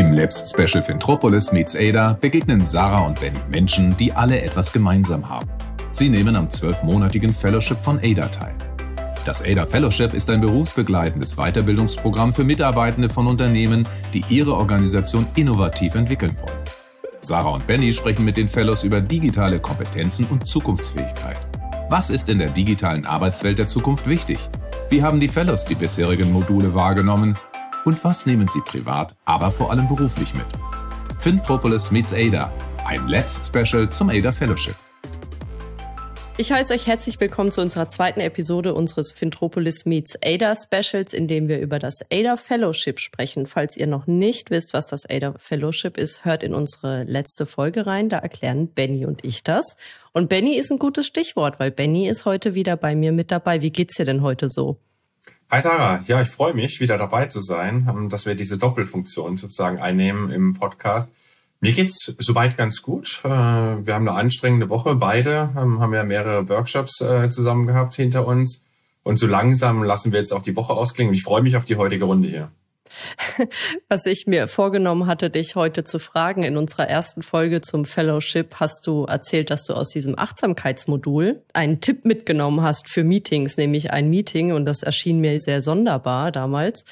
Im Labs Special Fintropolis meets Ada begegnen Sarah und Benny Menschen, die alle etwas gemeinsam haben. Sie nehmen am zwölfmonatigen Fellowship von Ada teil. Das Ada Fellowship ist ein berufsbegleitendes Weiterbildungsprogramm für Mitarbeitende von Unternehmen, die ihre Organisation innovativ entwickeln wollen. Sarah und Benny sprechen mit den Fellows über digitale Kompetenzen und Zukunftsfähigkeit. Was ist in der digitalen Arbeitswelt der Zukunft wichtig? Wie haben die Fellows die bisherigen Module wahrgenommen und was nehmen Sie privat, aber vor allem beruflich mit? FinPropolis meets ADA, ein Labs Special zum ADA Fellowship. Ich heiße euch herzlich willkommen zu unserer zweiten Episode unseres Fintropolis Meets ADA Specials, in dem wir über das ADA Fellowship sprechen. Falls ihr noch nicht wisst, was das ADA Fellowship ist, hört in unsere letzte Folge rein. Da erklären Benny und ich das. Und Benny ist ein gutes Stichwort, weil Benny ist heute wieder bei mir mit dabei. Wie geht's dir denn heute so? Hi Sarah, ja, ich freue mich, wieder dabei zu sein, ähm, dass wir diese Doppelfunktion sozusagen einnehmen im Podcast. Mir geht's soweit ganz gut. Äh, wir haben eine anstrengende Woche, beide ähm, haben ja mehrere Workshops äh, zusammen gehabt hinter uns. Und so langsam lassen wir jetzt auch die Woche ausklingen. Ich freue mich auf die heutige Runde hier. Was ich mir vorgenommen hatte, dich heute zu fragen, in unserer ersten Folge zum Fellowship hast du erzählt, dass du aus diesem Achtsamkeitsmodul einen Tipp mitgenommen hast für Meetings, nämlich ein Meeting, und das erschien mir sehr sonderbar damals,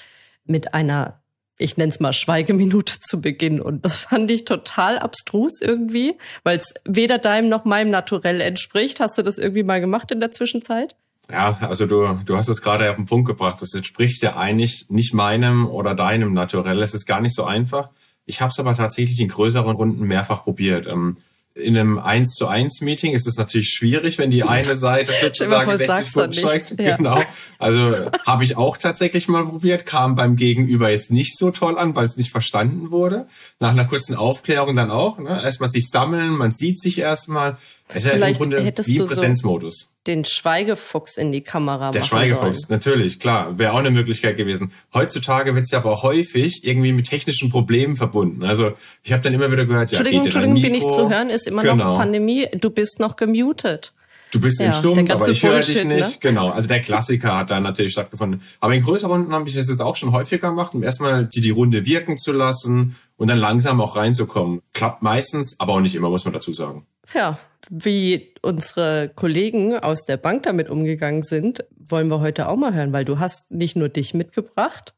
mit einer ich nenne es mal Schweigeminute zu Beginn. Und das fand ich total abstrus irgendwie, weil es weder deinem noch meinem Naturell entspricht. Hast du das irgendwie mal gemacht in der Zwischenzeit? Ja, also du, du hast es gerade auf den Punkt gebracht. Das entspricht ja eigentlich nicht meinem oder deinem Naturell. Es ist gar nicht so einfach. Ich habe es aber tatsächlich in größeren Runden mehrfach probiert. Ähm, in einem 1 zu 1 Meeting ist es natürlich schwierig, wenn die eine Seite sozusagen 60 Punkte steigt. Ja. Genau. Also habe ich auch tatsächlich mal probiert, kam beim Gegenüber jetzt nicht so toll an, weil es nicht verstanden wurde. Nach einer kurzen Aufklärung dann auch. Ne? Erstmal sich sammeln, man sieht sich erstmal. Es ist ja im Grunde wie Präsenzmodus. So den Schweigefuchs in die Kamera Der Schweigefuchs, sollen. natürlich, klar. Wäre auch eine Möglichkeit gewesen. Heutzutage wird es ja aber häufig irgendwie mit technischen Problemen verbunden. Also ich habe dann immer wieder gehört, ja, Entschuldigung, Entschuldigung, bin ich zu hören, ist immer genau. noch Pandemie. Du bist noch gemutet. Du bist ja, in Stumm, aber ich höre dich nicht. Ne? Genau. Also der Klassiker hat da natürlich stattgefunden. Aber in größeren Runden habe ich das jetzt auch schon häufiger gemacht, um erstmal die, die Runde wirken zu lassen und dann langsam auch reinzukommen. Klappt meistens, aber auch nicht immer, muss man dazu sagen. Ja, wie unsere Kollegen aus der Bank damit umgegangen sind, wollen wir heute auch mal hören, weil du hast nicht nur dich mitgebracht,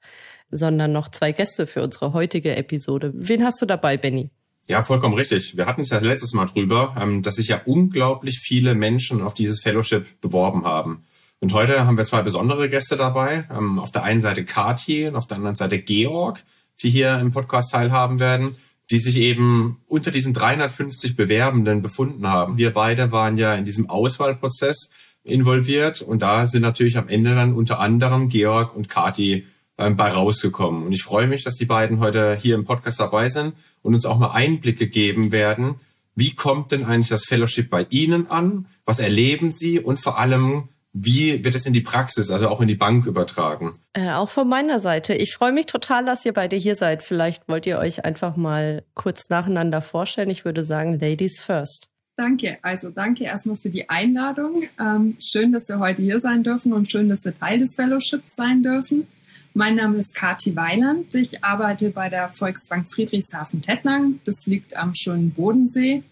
sondern noch zwei Gäste für unsere heutige Episode. Wen hast du dabei, Benny? Ja, vollkommen richtig. Wir hatten es ja letztes Mal drüber, ähm, dass sich ja unglaublich viele Menschen auf dieses Fellowship beworben haben. Und heute haben wir zwei besondere Gäste dabei. Ähm, auf der einen Seite Kati und auf der anderen Seite Georg, die hier im Podcast teilhaben werden, die sich eben unter diesen 350 Bewerbenden befunden haben. Wir beide waren ja in diesem Auswahlprozess involviert und da sind natürlich am Ende dann unter anderem Georg und Kati ähm, bei rausgekommen. Und ich freue mich, dass die beiden heute hier im Podcast dabei sind und uns auch mal Einblicke geben werden. Wie kommt denn eigentlich das Fellowship bei Ihnen an? Was erleben Sie? Und vor allem, wie wird es in die Praxis, also auch in die Bank übertragen? Äh, auch von meiner Seite. Ich freue mich total, dass ihr beide hier seid. Vielleicht wollt ihr euch einfach mal kurz nacheinander vorstellen. Ich würde sagen, Ladies first. Danke. Also danke erstmal für die Einladung. Ähm, schön, dass wir heute hier sein dürfen und schön, dass wir Teil des Fellowships sein dürfen. Mein Name ist Kati Weiland. Ich arbeite bei der Volksbank Friedrichshafen-Tettnang. Das liegt am schönen Bodensee.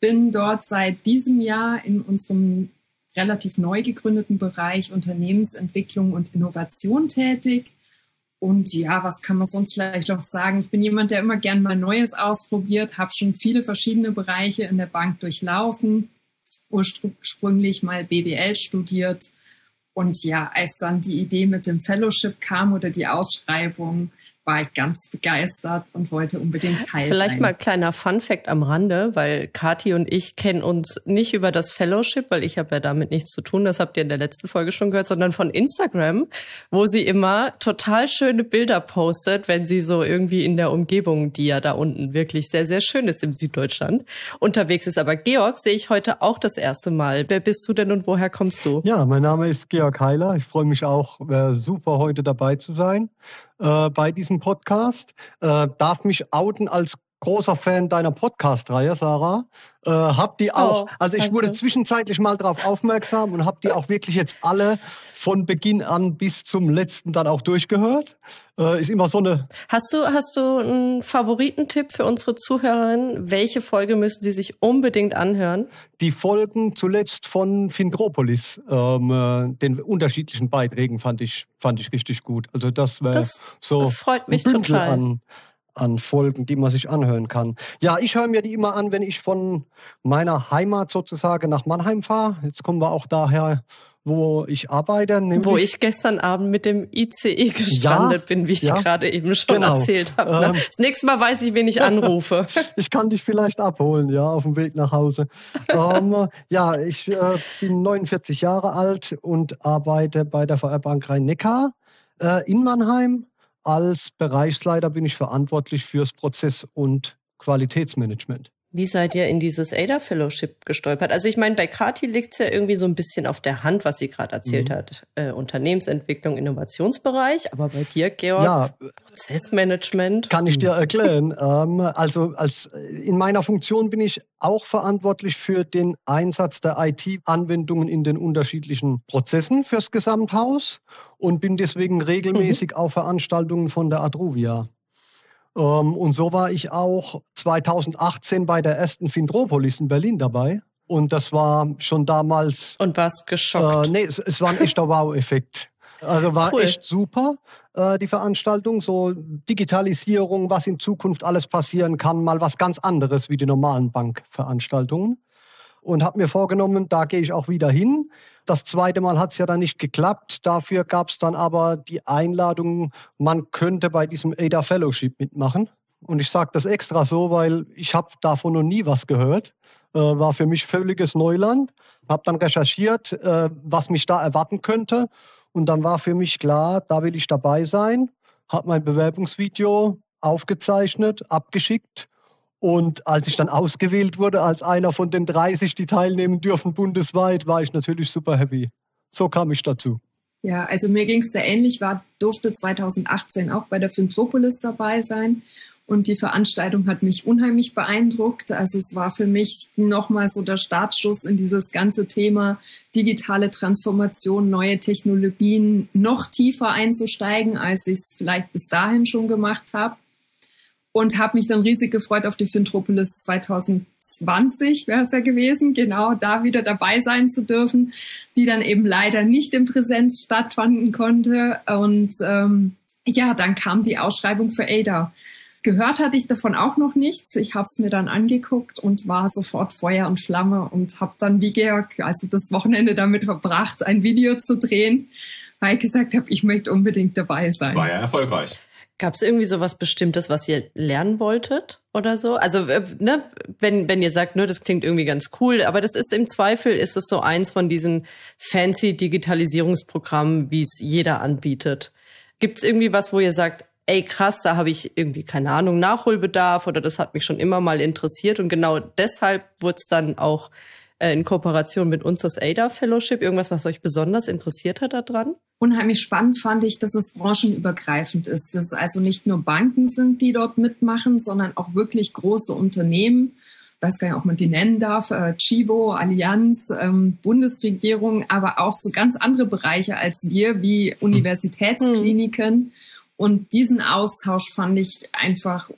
Bin dort seit diesem Jahr in unserem relativ neu gegründeten Bereich Unternehmensentwicklung und Innovation tätig. Und ja, was kann man sonst vielleicht noch sagen? Ich bin jemand, der immer gern mal Neues ausprobiert, habe schon viele verschiedene Bereiche in der Bank durchlaufen, ursprünglich mal BWL studiert, und ja, als dann die Idee mit dem Fellowship kam oder die Ausschreibung, war ich ganz begeistert und wollte unbedingt teil Vielleicht sein. mal kleiner Fun Fact am Rande, weil Kati und ich kennen uns nicht über das Fellowship, weil ich habe ja damit nichts zu tun, das habt ihr in der letzten Folge schon gehört, sondern von Instagram, wo sie immer total schöne Bilder postet, wenn sie so irgendwie in der Umgebung, die ja da unten wirklich sehr, sehr schön ist im Süddeutschland, unterwegs ist. Aber Georg sehe ich heute auch das erste Mal. Wer bist du denn und woher kommst du? Ja, mein Name ist Georg Heiler. Ich freue mich auch, äh, super heute dabei zu sein äh, bei diesem Podcast. Äh, darf mich outen als großer Fan deiner Podcast-Reihe, Sarah. Äh, hab die auch, oh, also ich danke. wurde zwischenzeitlich mal darauf aufmerksam und habe die auch wirklich jetzt alle von Beginn an bis zum letzten dann auch durchgehört. Äh, ist immer so eine. Hast du, hast du einen Favoritentipp für unsere Zuhörerinnen? Welche Folge müssen sie sich unbedingt anhören? Die Folgen zuletzt von Findropolis, ähm, äh, den unterschiedlichen Beiträgen fand ich, fand ich richtig gut. Also das wäre so freut mich total. an an Folgen, die man sich anhören kann. Ja, ich höre mir die immer an, wenn ich von meiner Heimat sozusagen nach Mannheim fahre. Jetzt kommen wir auch daher, wo ich arbeite. Wo ich gestern Abend mit dem ICE gestrandet ja, bin, wie ich ja, gerade eben schon genau. erzählt habe. Ne? Ähm, das nächste Mal weiß ich, wen ich anrufe. ich kann dich vielleicht abholen, ja, auf dem Weg nach Hause. ähm, ja, ich äh, bin 49 Jahre alt und arbeite bei der VR Bank Rhein-Neckar äh, in Mannheim als Bereichsleiter bin ich verantwortlich fürs Prozess- und Qualitätsmanagement. Wie seid ihr in dieses ADA Fellowship gestolpert? Also ich meine, bei Kati liegt es ja irgendwie so ein bisschen auf der Hand, was sie gerade erzählt mhm. hat. Äh, Unternehmensentwicklung, Innovationsbereich. Aber bei dir, Georg, ja, Prozessmanagement. Kann ich dir erklären. ähm, also als in meiner Funktion bin ich auch verantwortlich für den Einsatz der IT-Anwendungen in den unterschiedlichen Prozessen fürs Gesamthaus und bin deswegen regelmäßig mhm. auf Veranstaltungen von der Adruvia. Ähm, und so war ich auch 2018 bei der ersten Findropolis in Berlin dabei. Und das war schon damals. Und warst geschockt? Äh, nee, es, es war ein echter Wow-Effekt. Also war cool. echt super, äh, die Veranstaltung. So Digitalisierung, was in Zukunft alles passieren kann, mal was ganz anderes wie die normalen Bankveranstaltungen und habe mir vorgenommen, da gehe ich auch wieder hin. Das zweite Mal hat es ja dann nicht geklappt. Dafür gab es dann aber die Einladung, man könnte bei diesem ADA Fellowship mitmachen. Und ich sage das extra so, weil ich habe davon noch nie was gehört. Äh, war für mich völliges Neuland. Habe dann recherchiert, äh, was mich da erwarten könnte. Und dann war für mich klar, da will ich dabei sein. Habe mein Bewerbungsvideo aufgezeichnet, abgeschickt und als ich dann ausgewählt wurde als einer von den 30, die teilnehmen dürfen bundesweit, war ich natürlich super happy. So kam ich dazu. Ja, also mir ging es da ähnlich, war, durfte 2018 auch bei der Fintropolis dabei sein. Und die Veranstaltung hat mich unheimlich beeindruckt. Also es war für mich nochmal so der Startstoß in dieses ganze Thema digitale Transformation, neue Technologien noch tiefer einzusteigen, als ich es vielleicht bis dahin schon gemacht habe und habe mich dann riesig gefreut auf die Fintropolis 2020, wäre es ja gewesen, genau da wieder dabei sein zu dürfen, die dann eben leider nicht in Präsenz stattfanden konnte. Und ähm, ja, dann kam die Ausschreibung für ADA. Gehört hatte ich davon auch noch nichts. Ich habe es mir dann angeguckt und war sofort Feuer und Flamme und habe dann wie Georg also das Wochenende damit verbracht, ein Video zu drehen, weil ich gesagt habe, ich möchte unbedingt dabei sein. War ja erfolgreich. Gab es irgendwie so was Bestimmtes, was ihr lernen wolltet oder so? Also, äh, ne, wenn, wenn ihr sagt, ne, das klingt irgendwie ganz cool, aber das ist im Zweifel, ist es so eins von diesen fancy Digitalisierungsprogrammen, wie es jeder anbietet. Gibt es irgendwie was, wo ihr sagt, ey krass, da habe ich irgendwie, keine Ahnung, Nachholbedarf oder das hat mich schon immer mal interessiert und genau deshalb wurde es dann auch äh, in Kooperation mit uns das ADA Fellowship, irgendwas, was euch besonders interessiert hat daran? Unheimlich spannend fand ich, dass es branchenübergreifend ist, dass es also nicht nur Banken sind, die dort mitmachen, sondern auch wirklich große Unternehmen. Ich weiß gar nicht, ob man die nennen darf, äh, Chibo, Allianz, ähm, Bundesregierung, aber auch so ganz andere Bereiche als wir, wie hm. Universitätskliniken. Hm. Und diesen Austausch fand ich einfach,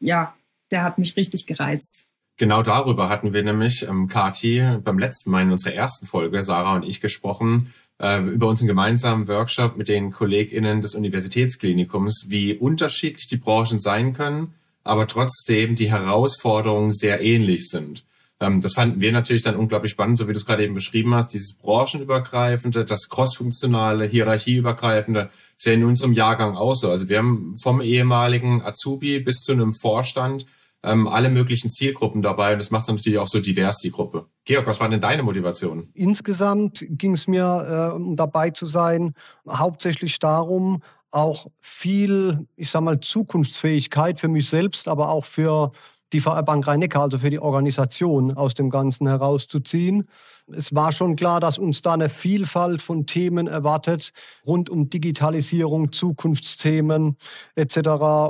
ja, der hat mich richtig gereizt. Genau darüber hatten wir nämlich, ähm, Kati, beim letzten Mal in unserer ersten Folge, Sarah und ich, gesprochen, äh, über unseren gemeinsamen Workshop mit den KollegInnen des Universitätsklinikums, wie unterschiedlich die Branchen sein können, aber trotzdem die Herausforderungen sehr ähnlich sind. Ähm, das fanden wir natürlich dann unglaublich spannend, so wie du es gerade eben beschrieben hast, dieses branchenübergreifende, das crossfunktionale, hierarchieübergreifende, ist ja in unserem Jahrgang auch so. Also wir haben vom ehemaligen Azubi bis zu einem Vorstand ähm, alle möglichen Zielgruppen dabei und das macht es natürlich auch so divers, die Gruppe. Georg, was war denn deine Motivation? Insgesamt ging es mir, äh, um dabei zu sein, hauptsächlich darum, auch viel, ich sag mal, Zukunftsfähigkeit für mich selbst, aber auch für die VR Bank Rhein-Neckar, also für die Organisation aus dem Ganzen herauszuziehen. Es war schon klar, dass uns da eine Vielfalt von Themen erwartet, rund um Digitalisierung, Zukunftsthemen etc.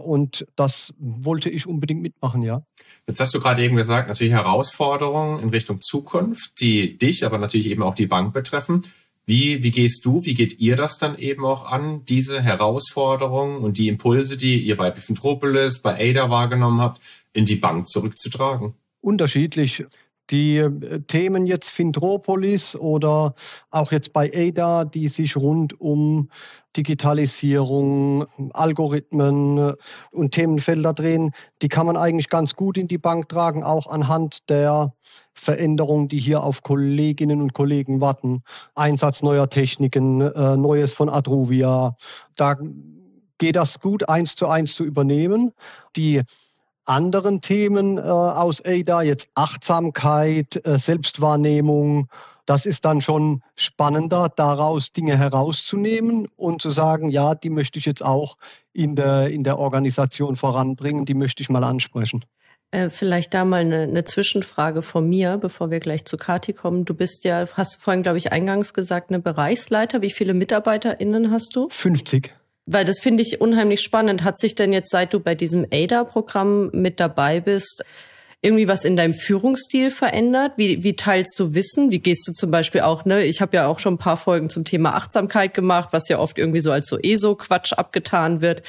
Und das wollte ich unbedingt mitmachen, ja. Jetzt hast du gerade eben gesagt, natürlich Herausforderungen in Richtung Zukunft, die dich, aber natürlich eben auch die Bank betreffen. Wie, wie gehst du, wie geht ihr das dann eben auch an, diese Herausforderungen und die Impulse, die ihr bei Bifentropolis, bei ADA wahrgenommen habt, in die Bank zurückzutragen? Unterschiedlich. Die äh, Themen jetzt Fintropolis oder auch jetzt bei ADA, die sich rund um Digitalisierung, Algorithmen äh, und Themenfelder drehen, die kann man eigentlich ganz gut in die Bank tragen, auch anhand der Veränderungen, die hier auf Kolleginnen und Kollegen warten. Einsatz neuer Techniken, äh, Neues von Adruvia. Da geht das gut eins zu eins zu übernehmen. Die anderen Themen äh, aus ADA, jetzt Achtsamkeit, äh, Selbstwahrnehmung. Das ist dann schon spannender, daraus Dinge herauszunehmen und zu sagen, ja, die möchte ich jetzt auch in der, in der Organisation voranbringen, die möchte ich mal ansprechen. Äh, vielleicht da mal eine, eine Zwischenfrage von mir, bevor wir gleich zu Kati kommen. Du bist ja, hast vorhin, glaube ich, eingangs gesagt, eine Bereichsleiter. Wie viele MitarbeiterInnen hast du? 50 weil das finde ich unheimlich spannend. Hat sich denn jetzt, seit du bei diesem ADA-Programm mit dabei bist, irgendwie was in deinem Führungsstil verändert? Wie, wie teilst du Wissen? Wie gehst du zum Beispiel auch, ne? Ich habe ja auch schon ein paar Folgen zum Thema Achtsamkeit gemacht, was ja oft irgendwie so als so ESO-Quatsch abgetan wird.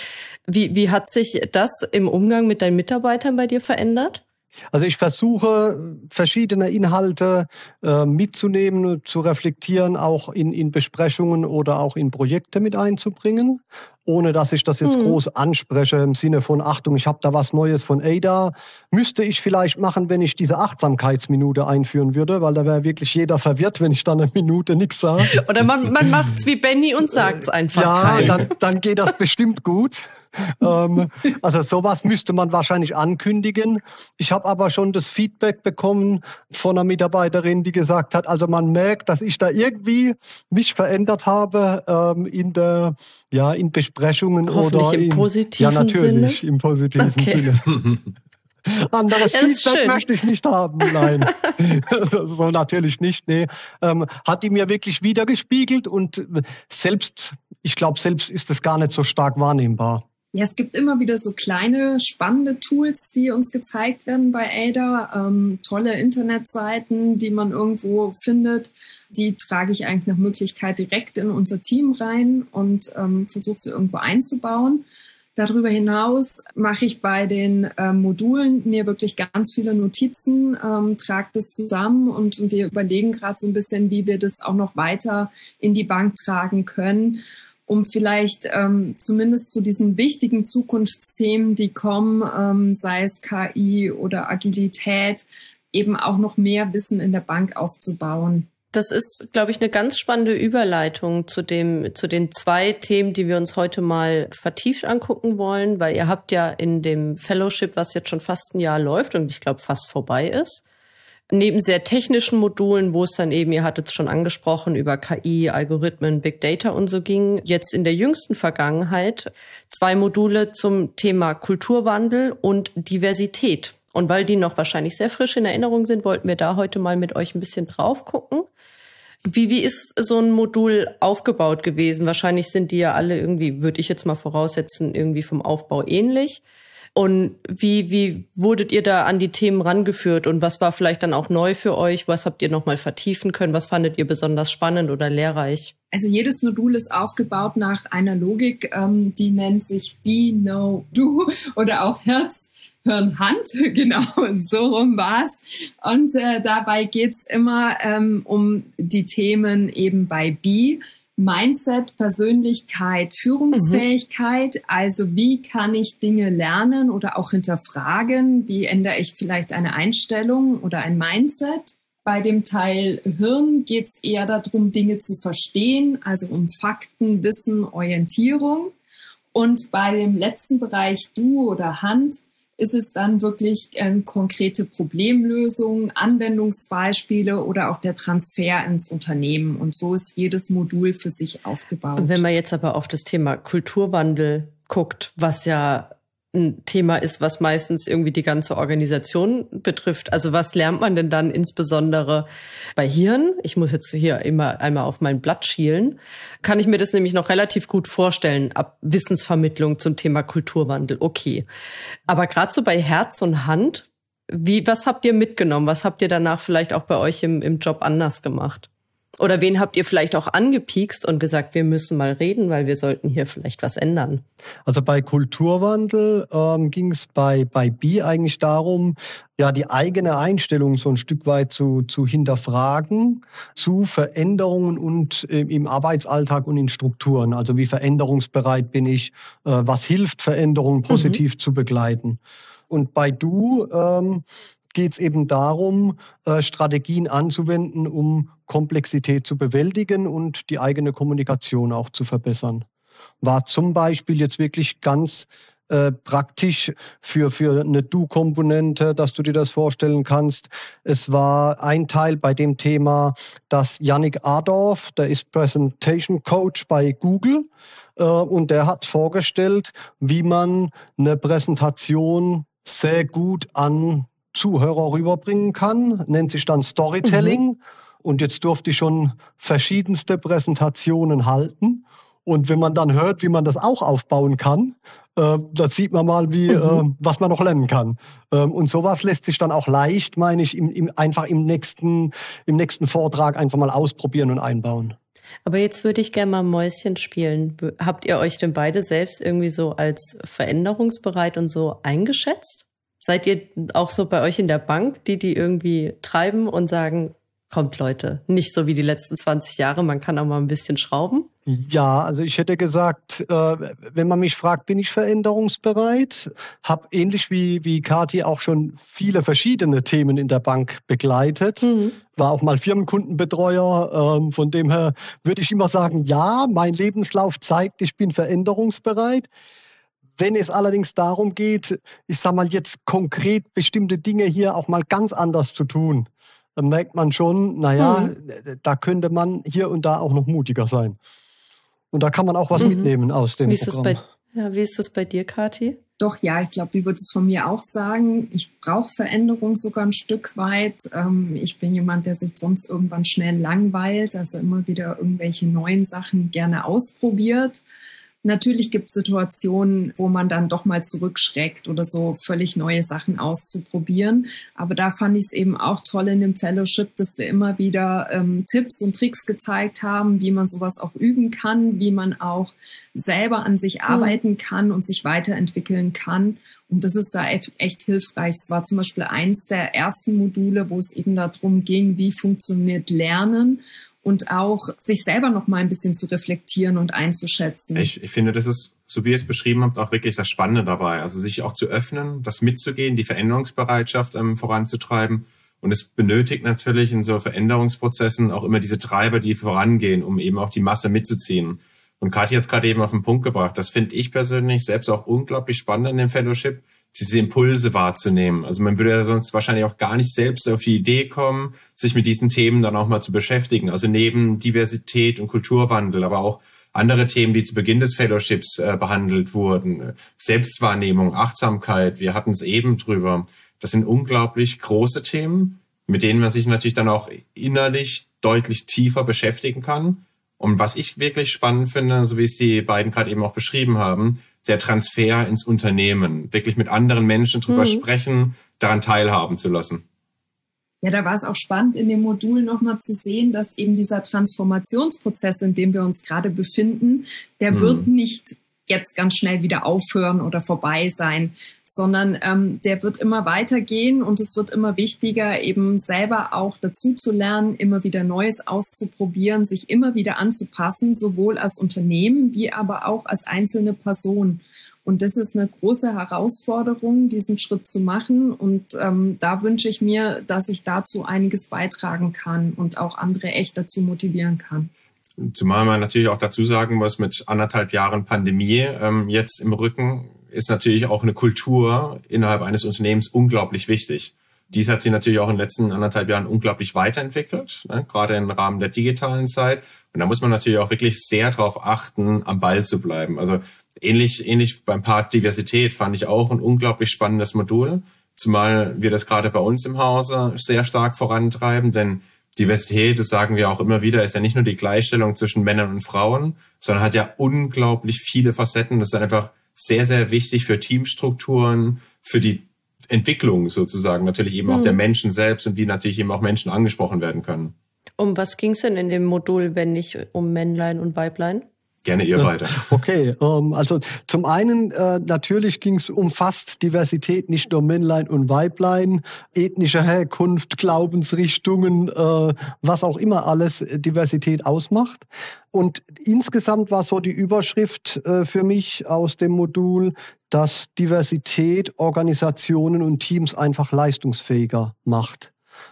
Wie, wie hat sich das im Umgang mit deinen Mitarbeitern bei dir verändert? Also ich versuche verschiedene Inhalte äh, mitzunehmen, zu reflektieren, auch in, in Besprechungen oder auch in Projekte mit einzubringen ohne dass ich das jetzt mhm. groß anspreche im Sinne von Achtung, ich habe da was Neues von Ada. Müsste ich vielleicht machen, wenn ich diese Achtsamkeitsminute einführen würde, weil da wäre wirklich jeder verwirrt, wenn ich dann eine Minute nichts sage. Oder man, man macht's wie Benny und sagt's einfach. Ja, dann, dann geht das bestimmt gut. ähm, also sowas müsste man wahrscheinlich ankündigen. Ich habe aber schon das Feedback bekommen von einer Mitarbeiterin, die gesagt hat, also man merkt, dass ich da irgendwie mich verändert habe ähm, in der ja in Besprechung Besprechungen oder im positiven Ja, natürlich, Sinne? im positiven okay. Sinne. Anderes Feedback möchte ich nicht haben, nein. so natürlich nicht, nee. Ähm, hat die mir wirklich wiedergespiegelt und selbst, ich glaube, selbst ist es gar nicht so stark wahrnehmbar. Ja, es gibt immer wieder so kleine, spannende Tools, die uns gezeigt werden bei Ada. Ähm, tolle Internetseiten, die man irgendwo findet. Die trage ich eigentlich nach Möglichkeit direkt in unser Team rein und ähm, versuche sie irgendwo einzubauen. Darüber hinaus mache ich bei den äh, Modulen mir wirklich ganz viele Notizen, ähm, trage das zusammen und, und wir überlegen gerade so ein bisschen, wie wir das auch noch weiter in die Bank tragen können um vielleicht ähm, zumindest zu diesen wichtigen Zukunftsthemen, die kommen, ähm, sei es KI oder Agilität, eben auch noch mehr Wissen in der Bank aufzubauen. Das ist, glaube ich, eine ganz spannende Überleitung zu dem, zu den zwei Themen, die wir uns heute mal vertieft angucken wollen, weil ihr habt ja in dem Fellowship, was jetzt schon fast ein Jahr läuft und ich glaube fast vorbei ist, neben sehr technischen Modulen, wo es dann eben, ihr hattet es schon angesprochen, über KI, Algorithmen, Big Data und so ging, jetzt in der jüngsten Vergangenheit zwei Module zum Thema Kulturwandel und Diversität. Und weil die noch wahrscheinlich sehr frisch in Erinnerung sind, wollten wir da heute mal mit euch ein bisschen drauf gucken. Wie, wie ist so ein Modul aufgebaut gewesen? Wahrscheinlich sind die ja alle irgendwie, würde ich jetzt mal voraussetzen, irgendwie vom Aufbau ähnlich. Und wie, wie wurdet ihr da an die Themen rangeführt und was war vielleicht dann auch neu für euch? Was habt ihr nochmal vertiefen können? Was fandet ihr besonders spannend oder lehrreich? Also jedes Modul ist aufgebaut nach einer Logik, ähm, die nennt sich Be, Know, Do oder auch Herz, Hirn, Hand. Genau, so rum war's. Und äh, dabei geht's immer ähm, um die Themen eben bei Be Mindset, Persönlichkeit, Führungsfähigkeit. Mhm. Also wie kann ich Dinge lernen oder auch hinterfragen? Wie ändere ich vielleicht eine Einstellung oder ein Mindset? Bei dem Teil Hirn geht es eher darum, Dinge zu verstehen, also um Fakten, Wissen, Orientierung. Und bei dem letzten Bereich Du oder Hand ist es dann wirklich ähm, konkrete Problemlösungen, Anwendungsbeispiele oder auch der Transfer ins Unternehmen. Und so ist jedes Modul für sich aufgebaut. Wenn man jetzt aber auf das Thema Kulturwandel guckt, was ja ein Thema ist, was meistens irgendwie die ganze Organisation betrifft. Also was lernt man denn dann insbesondere bei Hirn? Ich muss jetzt hier immer einmal auf mein Blatt schielen. Kann ich mir das nämlich noch relativ gut vorstellen, ab Wissensvermittlung zum Thema Kulturwandel. Okay. Aber gerade so bei Herz und Hand, wie, was habt ihr mitgenommen? Was habt ihr danach vielleicht auch bei euch im, im Job anders gemacht? Oder wen habt ihr vielleicht auch angepiekst und gesagt, wir müssen mal reden, weil wir sollten hier vielleicht was ändern? Also bei Kulturwandel ähm, ging es bei, bei B eigentlich darum, ja, die eigene Einstellung so ein Stück weit zu, zu hinterfragen, zu Veränderungen und äh, im Arbeitsalltag und in Strukturen. Also wie veränderungsbereit bin ich, äh, was hilft, Veränderungen positiv mhm. zu begleiten. Und bei Du ähm, geht es eben darum, äh, Strategien anzuwenden, um Komplexität zu bewältigen und die eigene Kommunikation auch zu verbessern. War zum Beispiel jetzt wirklich ganz äh, praktisch für, für eine Du-Komponente, dass du dir das vorstellen kannst. Es war ein Teil bei dem Thema, dass Yannick Adorf, der ist Presentation Coach bei Google, äh, und der hat vorgestellt, wie man eine Präsentation sehr gut an Zuhörer rüberbringen kann, nennt sich dann Storytelling. Mhm. Und jetzt durfte ich schon verschiedenste Präsentationen halten. Und wenn man dann hört, wie man das auch aufbauen kann, äh, da sieht man mal, wie, mhm. äh, was man noch lernen kann. Ähm, und sowas lässt sich dann auch leicht, meine ich, im, im, einfach im nächsten, im nächsten Vortrag einfach mal ausprobieren und einbauen. Aber jetzt würde ich gerne mal Mäuschen spielen. Habt ihr euch denn beide selbst irgendwie so als veränderungsbereit und so eingeschätzt? Seid ihr auch so bei euch in der Bank, die die irgendwie treiben und sagen, kommt Leute, nicht so wie die letzten 20 Jahre, man kann auch mal ein bisschen schrauben? Ja, also ich hätte gesagt, äh, wenn man mich fragt, bin ich veränderungsbereit? Habe ähnlich wie, wie Kathi auch schon viele verschiedene Themen in der Bank begleitet. Mhm. War auch mal Firmenkundenbetreuer. Ähm, von dem her würde ich immer sagen, ja, mein Lebenslauf zeigt, ich bin veränderungsbereit. Wenn es allerdings darum geht, ich sage mal jetzt konkret bestimmte Dinge hier auch mal ganz anders zu tun, dann merkt man schon, naja, mhm. da könnte man hier und da auch noch mutiger sein. Und da kann man auch was mhm. mitnehmen aus dem wie ist Programm. Das bei, ja, wie ist das bei dir, Kathi? Doch, ja, ich glaube, wie würde es von mir auch sagen. Ich brauche Veränderung sogar ein Stück weit. Ähm, ich bin jemand, der sich sonst irgendwann schnell langweilt, also immer wieder irgendwelche neuen Sachen gerne ausprobiert. Natürlich gibt es Situationen, wo man dann doch mal zurückschreckt oder so völlig neue Sachen auszuprobieren. Aber da fand ich es eben auch toll in dem Fellowship, dass wir immer wieder ähm, Tipps und Tricks gezeigt haben, wie man sowas auch üben kann, wie man auch selber an sich mhm. arbeiten kann und sich weiterentwickeln kann. Und das ist da echt hilfreich. Es war zum Beispiel eins der ersten Module, wo es eben darum ging, wie funktioniert Lernen und auch sich selber noch mal ein bisschen zu reflektieren und einzuschätzen. Ich, ich finde, das ist, so wie ihr es beschrieben habt, auch wirklich das Spannende dabei. Also sich auch zu öffnen, das mitzugehen, die Veränderungsbereitschaft ähm, voranzutreiben. Und es benötigt natürlich in so Veränderungsprozessen auch immer diese Treiber, die vorangehen, um eben auch die Masse mitzuziehen. Und Kathi hat es gerade eben auf den Punkt gebracht. Das finde ich persönlich selbst auch unglaublich spannend in dem Fellowship, diese Impulse wahrzunehmen. Also man würde ja sonst wahrscheinlich auch gar nicht selbst auf die Idee kommen, sich mit diesen Themen dann auch mal zu beschäftigen. Also neben Diversität und Kulturwandel, aber auch andere Themen, die zu Beginn des Fellowships äh, behandelt wurden. Selbstwahrnehmung, Achtsamkeit, wir hatten es eben drüber. Das sind unglaublich große Themen, mit denen man sich natürlich dann auch innerlich deutlich tiefer beschäftigen kann. Und was ich wirklich spannend finde, so wie es die beiden gerade eben auch beschrieben haben, der Transfer ins Unternehmen, wirklich mit anderen Menschen drüber mhm. sprechen, daran teilhaben zu lassen. Ja, da war es auch spannend in dem Modul nochmal zu sehen, dass eben dieser Transformationsprozess, in dem wir uns gerade befinden, der mhm. wird nicht jetzt ganz schnell wieder aufhören oder vorbei sein, sondern ähm, der wird immer weitergehen und es wird immer wichtiger, eben selber auch dazu zu lernen, immer wieder Neues auszuprobieren, sich immer wieder anzupassen, sowohl als Unternehmen wie aber auch als einzelne Person. Und das ist eine große Herausforderung, diesen Schritt zu machen. Und ähm, da wünsche ich mir, dass ich dazu einiges beitragen kann und auch andere echt dazu motivieren kann. Zumal man natürlich auch dazu sagen muss, mit anderthalb Jahren Pandemie ähm, jetzt im Rücken ist natürlich auch eine Kultur innerhalb eines Unternehmens unglaublich wichtig. Dies hat sich natürlich auch in den letzten anderthalb Jahren unglaublich weiterentwickelt, ne, gerade im Rahmen der digitalen Zeit. Und da muss man natürlich auch wirklich sehr darauf achten, am Ball zu bleiben. Also Ähnlich, ähnlich beim Part Diversität fand ich auch ein unglaublich spannendes Modul, zumal wir das gerade bei uns im Hause sehr stark vorantreiben, denn Diversität, das sagen wir auch immer wieder, ist ja nicht nur die Gleichstellung zwischen Männern und Frauen, sondern hat ja unglaublich viele Facetten. Das ist einfach sehr, sehr wichtig für Teamstrukturen, für die Entwicklung sozusagen, natürlich eben auch hm. der Menschen selbst und wie natürlich eben auch Menschen angesprochen werden können. Um was ging es denn in dem Modul, wenn nicht um Männlein und Weiblein? Gerne ihr beide. Okay, ähm, also zum einen äh, natürlich ging es um fast Diversität, nicht nur Männlein und Weiblein, ethnische Herkunft, Glaubensrichtungen, äh, was auch immer alles Diversität ausmacht. Und insgesamt war so die Überschrift äh, für mich aus dem Modul, dass Diversität Organisationen und Teams einfach leistungsfähiger macht.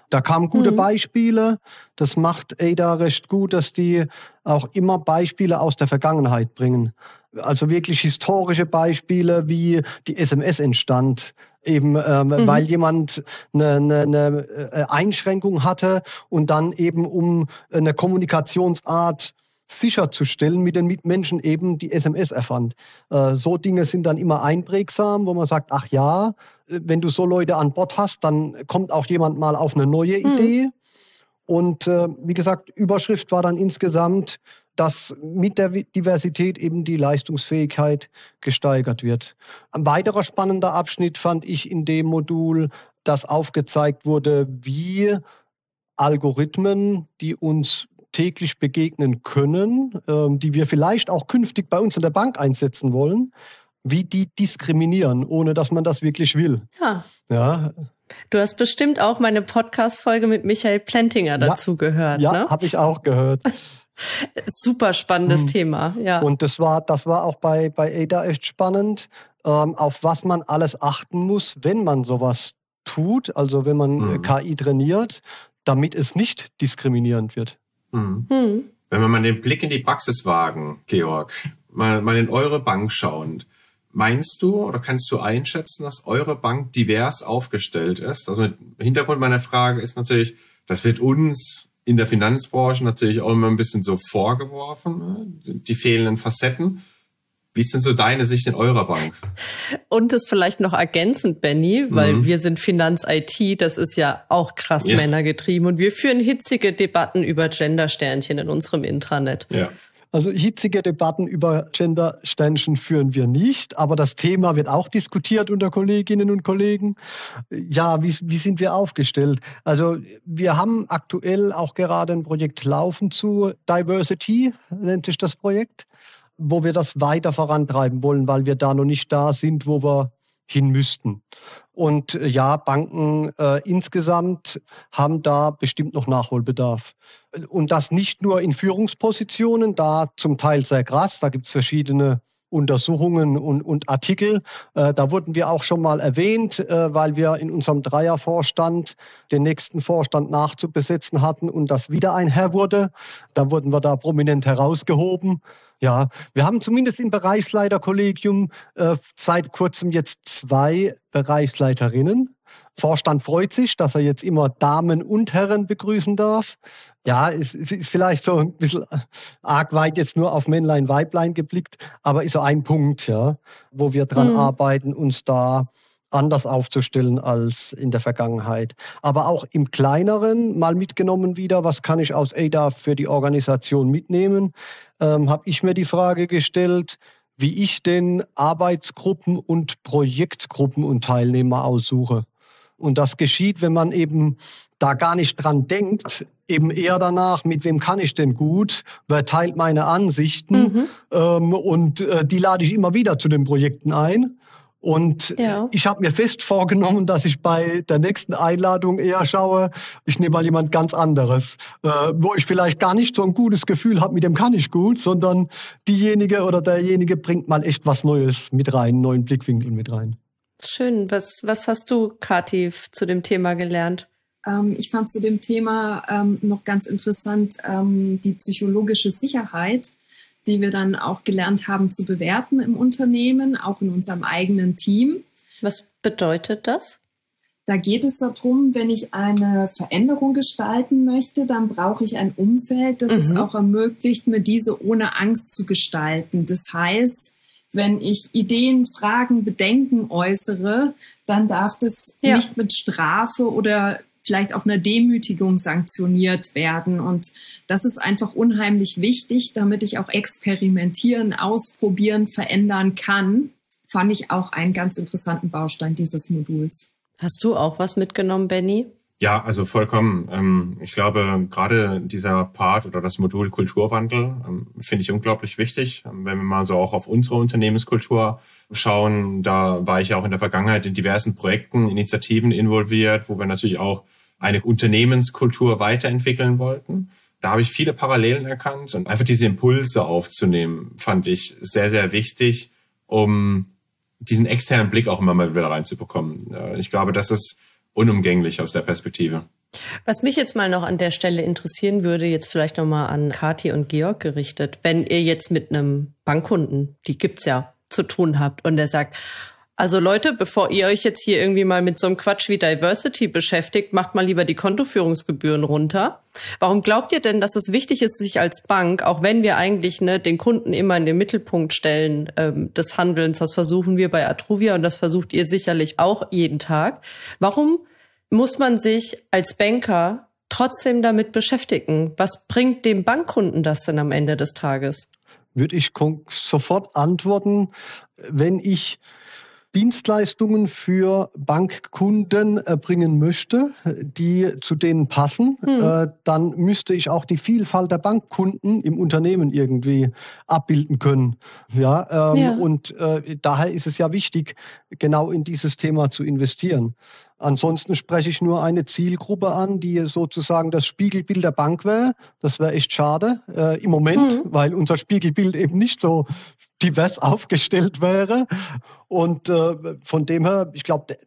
Da kamen gute mhm. Beispiele. Das macht Ada recht gut, dass die auch immer Beispiele aus der Vergangenheit bringen. Also wirklich historische Beispiele, wie die SMS entstand. Eben ähm, mhm. weil jemand eine, eine, eine äh, Einschränkung hatte und dann eben um eine Kommunikationsart sicherzustellen mit den Mitmenschen eben die SMS erfand. Äh, so Dinge sind dann immer einprägsam, wo man sagt, ach ja, äh, wenn du so Leute an Bord hast, dann kommt auch jemand mal auf eine neue mhm. Idee. Und äh, wie gesagt, Überschrift war dann insgesamt, dass mit der Diversität eben die Leistungsfähigkeit gesteigert wird. Ein weiterer spannender Abschnitt fand ich in dem Modul, dass aufgezeigt wurde, wie Algorithmen, die uns täglich begegnen können, ähm, die wir vielleicht auch künftig bei uns in der Bank einsetzen wollen, wie die diskriminieren, ohne dass man das wirklich will. Ja. ja. Du hast bestimmt auch meine Podcast-Folge mit Michael Plentinger dazu ja, gehört. Ja, ne? habe ich auch gehört. Super spannendes hm. Thema, ja. Und das war, das war auch bei, bei Ada echt spannend, ähm, auf was man alles achten muss, wenn man sowas tut, also wenn man hm. KI trainiert, damit es nicht diskriminierend wird. Mhm. Mhm. Wenn wir mal den Blick in die Praxis wagen, Georg, mal, mal in eure Bank schauend, meinst du oder kannst du einschätzen, dass eure Bank divers aufgestellt ist? Also Hintergrund meiner Frage ist natürlich, das wird uns in der Finanzbranche natürlich auch immer ein bisschen so vorgeworfen, ne? die fehlenden Facetten. Wie ist denn so deine Sicht in eurer Bank? Und das vielleicht noch ergänzend, Benny, weil mhm. wir sind Finanz-IT, das ist ja auch krass ja. männergetrieben und wir führen hitzige Debatten über Gendersternchen in unserem Intranet. Ja. Also hitzige Debatten über Gendersternchen führen wir nicht, aber das Thema wird auch diskutiert unter Kolleginnen und Kollegen. Ja, wie, wie sind wir aufgestellt? Also wir haben aktuell auch gerade ein Projekt laufen zu Diversity, nennt sich das Projekt wo wir das weiter vorantreiben wollen, weil wir da noch nicht da sind, wo wir hin müssten. Und äh, ja, Banken äh, insgesamt haben da bestimmt noch Nachholbedarf. Und das nicht nur in Führungspositionen, da zum Teil sehr krass, da gibt es verschiedene Untersuchungen und, und Artikel. Äh, da wurden wir auch schon mal erwähnt, äh, weil wir in unserem Dreiervorstand den nächsten Vorstand nachzubesetzen hatten und das wieder ein Herr wurde. Da wurden wir da prominent herausgehoben. Ja, wir haben zumindest im Bereichsleiterkollegium äh, seit kurzem jetzt zwei Bereichsleiterinnen. Vorstand freut sich, dass er jetzt immer Damen und Herren begrüßen darf. Ja, es, es ist vielleicht so ein bisschen arg weit jetzt nur auf Männlein, Weiblein geblickt, aber ist so ein Punkt, ja, wo wir dran mhm. arbeiten, uns da anders aufzustellen als in der Vergangenheit. Aber auch im kleineren mal mitgenommen wieder, was kann ich aus ADA für die Organisation mitnehmen, ähm, habe ich mir die Frage gestellt, wie ich denn Arbeitsgruppen und Projektgruppen und Teilnehmer aussuche. Und das geschieht, wenn man eben da gar nicht dran denkt, eben eher danach, mit wem kann ich denn gut, wer teilt meine Ansichten mhm. ähm, und äh, die lade ich immer wieder zu den Projekten ein. Und ja. ich habe mir fest vorgenommen, dass ich bei der nächsten Einladung eher schaue, ich nehme mal jemand ganz anderes, äh, wo ich vielleicht gar nicht so ein gutes Gefühl habe, mit dem kann ich gut, sondern diejenige oder derjenige bringt mal echt was Neues mit rein, einen neuen Blickwinkel mit rein. Schön. Was, was hast du, Kati, zu dem Thema gelernt? Ähm, ich fand zu dem Thema ähm, noch ganz interessant ähm, die psychologische Sicherheit die wir dann auch gelernt haben zu bewerten im Unternehmen, auch in unserem eigenen Team. Was bedeutet das? Da geht es darum, wenn ich eine Veränderung gestalten möchte, dann brauche ich ein Umfeld, das mhm. es auch ermöglicht, mir diese ohne Angst zu gestalten. Das heißt, wenn ich Ideen, Fragen, Bedenken äußere, dann darf das ja. nicht mit Strafe oder vielleicht auch einer Demütigung sanktioniert werden. Und das ist einfach unheimlich wichtig, damit ich auch experimentieren, ausprobieren, verändern kann. Fand ich auch einen ganz interessanten Baustein dieses Moduls. Hast du auch was mitgenommen, Benny? Ja, also vollkommen. Ähm, ich glaube, gerade dieser Part oder das Modul Kulturwandel ähm, finde ich unglaublich wichtig. Ähm, wenn wir mal so auch auf unsere Unternehmenskultur schauen, da war ich ja auch in der Vergangenheit in diversen Projekten, Initiativen involviert, wo wir natürlich auch eine Unternehmenskultur weiterentwickeln wollten. Da habe ich viele Parallelen erkannt und einfach diese Impulse aufzunehmen, fand ich sehr, sehr wichtig, um diesen externen Blick auch immer mal wieder reinzubekommen. Ich glaube, das ist unumgänglich aus der Perspektive. Was mich jetzt mal noch an der Stelle interessieren würde, jetzt vielleicht nochmal an Kathi und Georg gerichtet, wenn ihr jetzt mit einem Bankkunden, die gibt's ja, zu tun habt und der sagt, also Leute, bevor ihr euch jetzt hier irgendwie mal mit so einem Quatsch wie Diversity beschäftigt, macht mal lieber die Kontoführungsgebühren runter. Warum glaubt ihr denn, dass es wichtig ist, sich als Bank, auch wenn wir eigentlich ne, den Kunden immer in den Mittelpunkt stellen ähm, des Handelns, das versuchen wir bei Atruvia und das versucht ihr sicherlich auch jeden Tag, warum muss man sich als Banker trotzdem damit beschäftigen? Was bringt dem Bankkunden das denn am Ende des Tages? Würde ich sofort antworten, wenn ich Dienstleistungen für Bankkunden erbringen möchte, die zu denen passen, hm. äh, dann müsste ich auch die Vielfalt der Bankkunden im Unternehmen irgendwie abbilden können. Ja, ähm, ja. und äh, daher ist es ja wichtig, genau in dieses Thema zu investieren. Ansonsten spreche ich nur eine Zielgruppe an, die sozusagen das Spiegelbild der Bank wäre. Das wäre echt schade äh, im Moment, mhm. weil unser Spiegelbild eben nicht so divers aufgestellt wäre. Und äh, von dem her, ich glaube,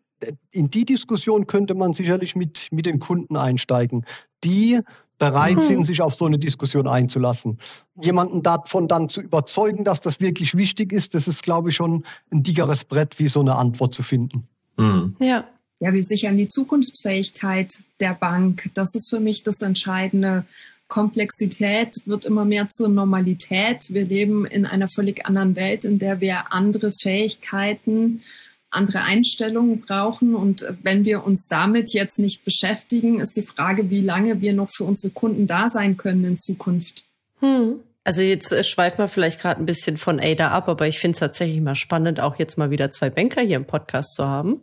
in die Diskussion könnte man sicherlich mit, mit den Kunden einsteigen, die bereit mhm. sind, sich auf so eine Diskussion einzulassen. Jemanden davon dann zu überzeugen, dass das wirklich wichtig ist, das ist, glaube ich, schon ein dickeres Brett, wie so eine Antwort zu finden. Mhm. Ja. Ja, wir sichern die Zukunftsfähigkeit der Bank. Das ist für mich das Entscheidende. Komplexität wird immer mehr zur Normalität. Wir leben in einer völlig anderen Welt, in der wir andere Fähigkeiten, andere Einstellungen brauchen. Und wenn wir uns damit jetzt nicht beschäftigen, ist die Frage, wie lange wir noch für unsere Kunden da sein können in Zukunft. Hm. Also jetzt äh, schweifen wir vielleicht gerade ein bisschen von Ada ab, aber ich finde es tatsächlich mal spannend, auch jetzt mal wieder zwei Banker hier im Podcast zu haben.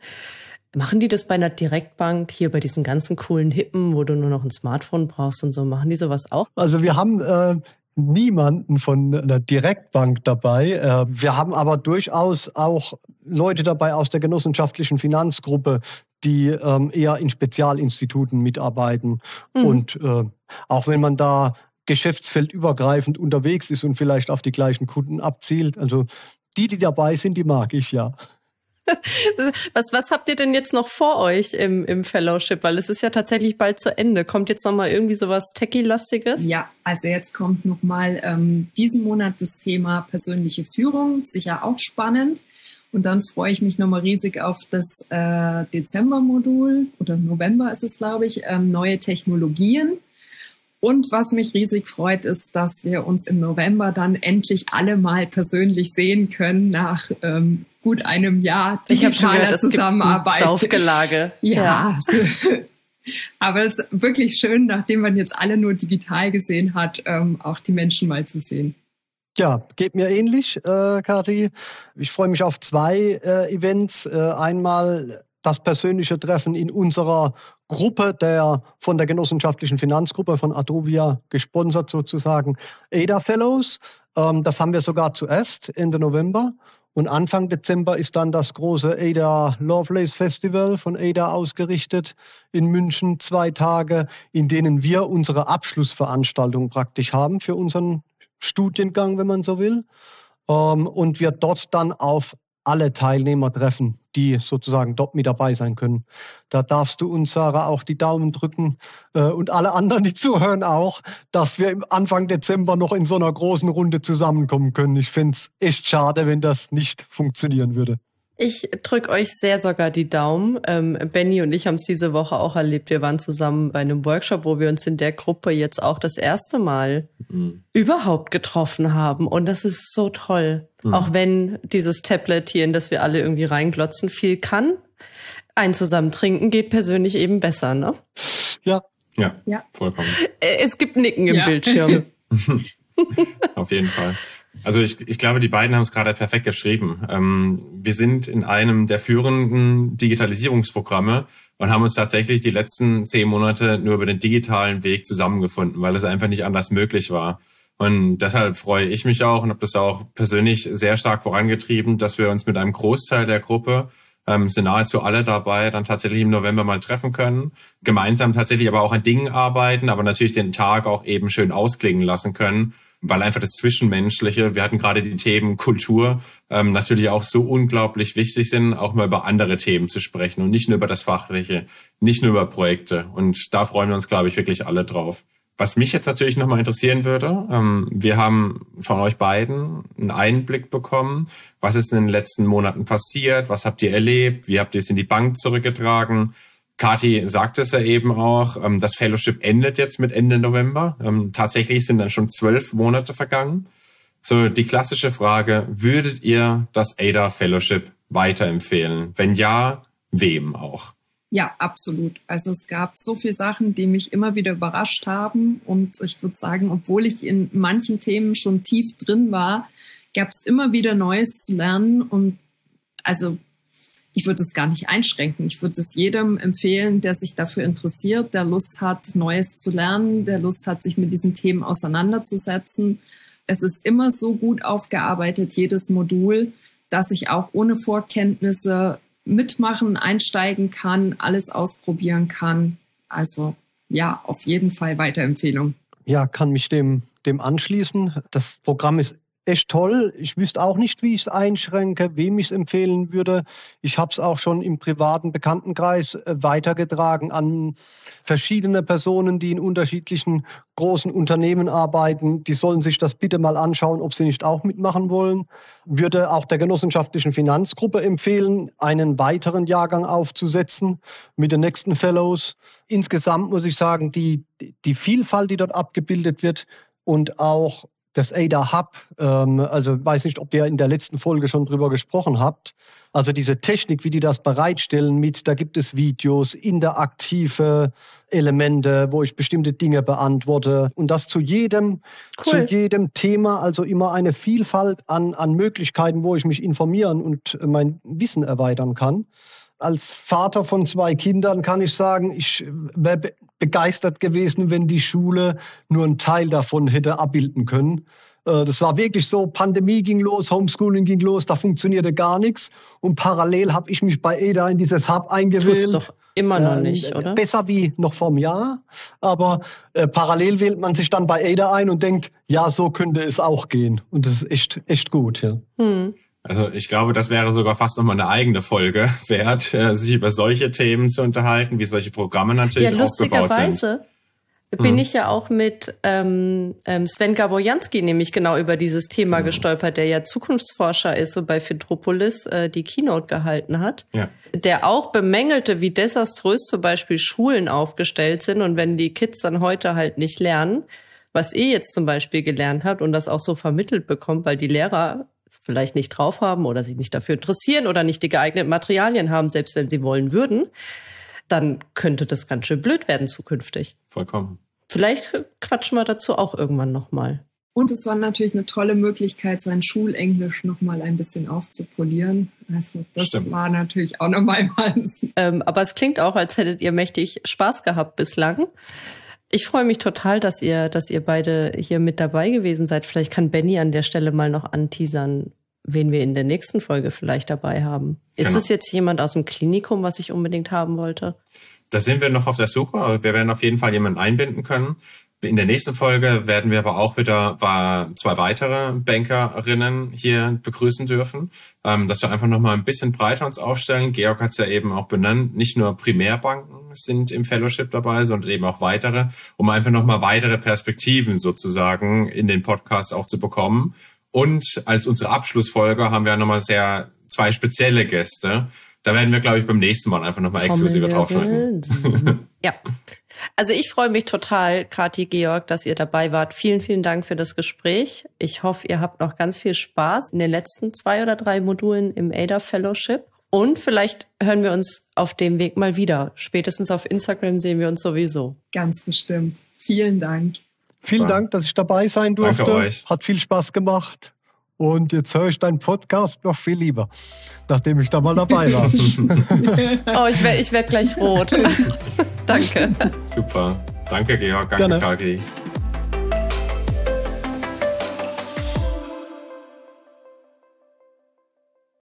Machen die das bei einer Direktbank hier bei diesen ganzen coolen Hippen, wo du nur noch ein Smartphone brauchst und so? Machen die sowas auch? Also wir haben äh, niemanden von einer Direktbank dabei. Äh, wir haben aber durchaus auch Leute dabei aus der genossenschaftlichen Finanzgruppe, die ähm, eher in Spezialinstituten mitarbeiten. Mhm. Und äh, auch wenn man da geschäftsfeldübergreifend unterwegs ist und vielleicht auf die gleichen Kunden abzielt, also die, die dabei sind, die mag ich ja. was, was habt ihr denn jetzt noch vor euch im, im Fellowship? Weil es ist ja tatsächlich bald zu Ende. Kommt jetzt noch mal irgendwie sowas Techie-lastiges? Ja, also jetzt kommt noch mal ähm, diesen Monat das Thema persönliche Führung. Sicher auch spannend. Und dann freue ich mich nochmal riesig auf das äh, Dezember-Modul oder November ist es, glaube ich, ähm, neue Technologien. Und was mich riesig freut, ist, dass wir uns im November dann endlich alle mal persönlich sehen können nach ähm, gut einem Jahr digitaler gehört, Zusammenarbeit. Saufgelage. Ja. ja. Aber es ist wirklich schön, nachdem man jetzt alle nur digital gesehen hat, ähm, auch die Menschen mal zu sehen. Ja, geht mir ähnlich, äh, Kathi. Ich freue mich auf zwei äh, Events. Äh, einmal das persönliche Treffen in unserer Gruppe der von der genossenschaftlichen Finanzgruppe von Adrovia gesponsert sozusagen ADA Fellows. Ähm, das haben wir sogar zuerst Ende November. Und Anfang Dezember ist dann das große Ada Lovelace Festival von Ada ausgerichtet in München, zwei Tage, in denen wir unsere Abschlussveranstaltung praktisch haben für unseren Studiengang, wenn man so will. Ähm, und wir dort dann auf alle Teilnehmer treffen, die sozusagen dort mit dabei sein können. Da darfst du uns, Sarah, auch die Daumen drücken äh, und alle anderen, die zuhören, auch, dass wir Anfang Dezember noch in so einer großen Runde zusammenkommen können. Ich finde es echt schade, wenn das nicht funktionieren würde. Ich drücke euch sehr sogar die Daumen. Ähm, Benny und ich haben es diese Woche auch erlebt. Wir waren zusammen bei einem Workshop, wo wir uns in der Gruppe jetzt auch das erste Mal mhm. überhaupt getroffen haben. Und das ist so toll. Mhm. Auch wenn dieses Tablet hier, in das wir alle irgendwie reinglotzen, viel kann. Ein zusammen trinken geht persönlich eben besser, ne? Ja. Ja, ja. vollkommen. Äh, es gibt Nicken im ja. Bildschirm. Auf jeden Fall. Also ich, ich glaube, die beiden haben es gerade perfekt geschrieben. Ähm, wir sind in einem der führenden Digitalisierungsprogramme und haben uns tatsächlich die letzten zehn Monate nur über den digitalen Weg zusammengefunden, weil es einfach nicht anders möglich war. Und deshalb freue ich mich auch und habe das auch persönlich sehr stark vorangetrieben, dass wir uns mit einem Großteil der Gruppe ähm, sind nahezu alle dabei, dann tatsächlich im November mal treffen können, gemeinsam tatsächlich aber auch an Dingen arbeiten, aber natürlich den Tag auch eben schön ausklingen lassen können weil einfach das Zwischenmenschliche, wir hatten gerade die Themen Kultur, ähm, natürlich auch so unglaublich wichtig sind, auch mal über andere Themen zu sprechen und nicht nur über das Fachliche, nicht nur über Projekte. Und da freuen wir uns, glaube ich, wirklich alle drauf. Was mich jetzt natürlich nochmal interessieren würde, ähm, wir haben von euch beiden einen Einblick bekommen, was ist in den letzten Monaten passiert, was habt ihr erlebt, wie habt ihr es in die Bank zurückgetragen, Kati sagt es ja eben auch, ähm, das Fellowship endet jetzt mit Ende November. Ähm, tatsächlich sind dann schon zwölf Monate vergangen. So, die klassische Frage, würdet ihr das ADA Fellowship weiterempfehlen? Wenn ja, wem auch? Ja, absolut. Also es gab so viele Sachen, die mich immer wieder überrascht haben. Und ich würde sagen, obwohl ich in manchen Themen schon tief drin war, gab es immer wieder Neues zu lernen. Und also ich würde es gar nicht einschränken. Ich würde es jedem empfehlen, der sich dafür interessiert, der Lust hat, Neues zu lernen, der Lust hat, sich mit diesen Themen auseinanderzusetzen. Es ist immer so gut aufgearbeitet, jedes Modul, dass ich auch ohne Vorkenntnisse mitmachen, einsteigen kann, alles ausprobieren kann. Also ja, auf jeden Fall Weiterempfehlung. Ja, kann mich dem, dem anschließen. Das Programm ist echt toll. Ich wüsste auch nicht, wie ich es einschränke, wem ich es empfehlen würde. Ich habe es auch schon im privaten Bekanntenkreis äh, weitergetragen an verschiedene Personen, die in unterschiedlichen großen Unternehmen arbeiten. Die sollen sich das bitte mal anschauen, ob sie nicht auch mitmachen wollen. Würde auch der genossenschaftlichen Finanzgruppe empfehlen, einen weiteren Jahrgang aufzusetzen mit den nächsten Fellows. Insgesamt muss ich sagen, die, die Vielfalt, die dort abgebildet wird, und auch das ADA Hub, ähm, also weiß nicht, ob ihr in der letzten Folge schon drüber gesprochen habt. Also diese Technik, wie die das bereitstellen mit, da gibt es Videos, interaktive Elemente, wo ich bestimmte Dinge beantworte und das zu jedem, cool. zu jedem Thema, also immer eine Vielfalt an, an Möglichkeiten, wo ich mich informieren und mein Wissen erweitern kann als Vater von zwei Kindern kann ich sagen, ich wäre begeistert gewesen, wenn die Schule nur einen Teil davon hätte abbilden können. Äh, das war wirklich so, Pandemie ging los, Homeschooling ging los, da funktionierte gar nichts. Und parallel habe ich mich bei EDA in dieses Hub eingewählt. Tut's doch immer noch nicht, äh, oder? Besser wie noch vor einem Jahr. Aber äh, parallel wählt man sich dann bei EDA ein und denkt, ja, so könnte es auch gehen. Und das ist echt, echt gut, ja. Hm. Also ich glaube, das wäre sogar fast nochmal eine eigene Folge wert, äh, sich über solche Themen zu unterhalten, wie solche Programme natürlich ja, aufgebaut sind. Bin hm. ich ja auch mit ähm, ähm, Sven Gabojanski nämlich genau über dieses Thema genau. gestolpert, der ja Zukunftsforscher ist und bei Fintropolis äh, die Keynote gehalten hat. Ja. Der auch bemängelte, wie desaströs zum Beispiel Schulen aufgestellt sind und wenn die Kids dann heute halt nicht lernen, was ihr jetzt zum Beispiel gelernt habt und das auch so vermittelt bekommt, weil die Lehrer vielleicht nicht drauf haben oder sich nicht dafür interessieren oder nicht die geeigneten Materialien haben, selbst wenn sie wollen würden, dann könnte das ganz schön blöd werden zukünftig. Vollkommen. Vielleicht quatschen wir dazu auch irgendwann nochmal. Und es war natürlich eine tolle Möglichkeit, sein Schulenglisch nochmal ein bisschen aufzupolieren. Also das Stimmt. war natürlich auch nochmal was. Ähm, aber es klingt auch, als hättet ihr mächtig Spaß gehabt bislang. Ich freue mich total, dass ihr, dass ihr beide hier mit dabei gewesen seid. Vielleicht kann Benny an der Stelle mal noch anteasern, wen wir in der nächsten Folge vielleicht dabei haben. Ist genau. es jetzt jemand aus dem Klinikum, was ich unbedingt haben wollte? Da sind wir noch auf der Suche. Wir werden auf jeden Fall jemanden einbinden können. In der nächsten Folge werden wir aber auch wieder zwei weitere Bankerinnen hier begrüßen dürfen, ähm, dass wir einfach nochmal ein bisschen breiter uns aufstellen. Georg hat es ja eben auch benannt, nicht nur Primärbanken sind im Fellowship dabei, sondern eben auch weitere, um einfach nochmal weitere Perspektiven sozusagen in den Podcast auch zu bekommen. Und als unsere Abschlussfolge haben wir nochmal sehr zwei spezielle Gäste. Da werden wir, glaube ich, beim nächsten Mal einfach nochmal exklusiver draufschneiden. ja. Also ich freue mich total, Kati, Georg, dass ihr dabei wart. Vielen, vielen Dank für das Gespräch. Ich hoffe, ihr habt noch ganz viel Spaß in den letzten zwei oder drei Modulen im ADA Fellowship. Und vielleicht hören wir uns auf dem Weg mal wieder. Spätestens auf Instagram sehen wir uns sowieso. Ganz bestimmt. Vielen Dank. Vielen. Dank, dass ich dabei sein durfte. Danke euch. Hat viel Spaß gemacht. Und jetzt höre ich deinen Podcast noch viel lieber, nachdem ich da mal dabei war. oh, ich werde ich werd gleich rot. Danke. Super. Danke, Georg. Danke, Kagi.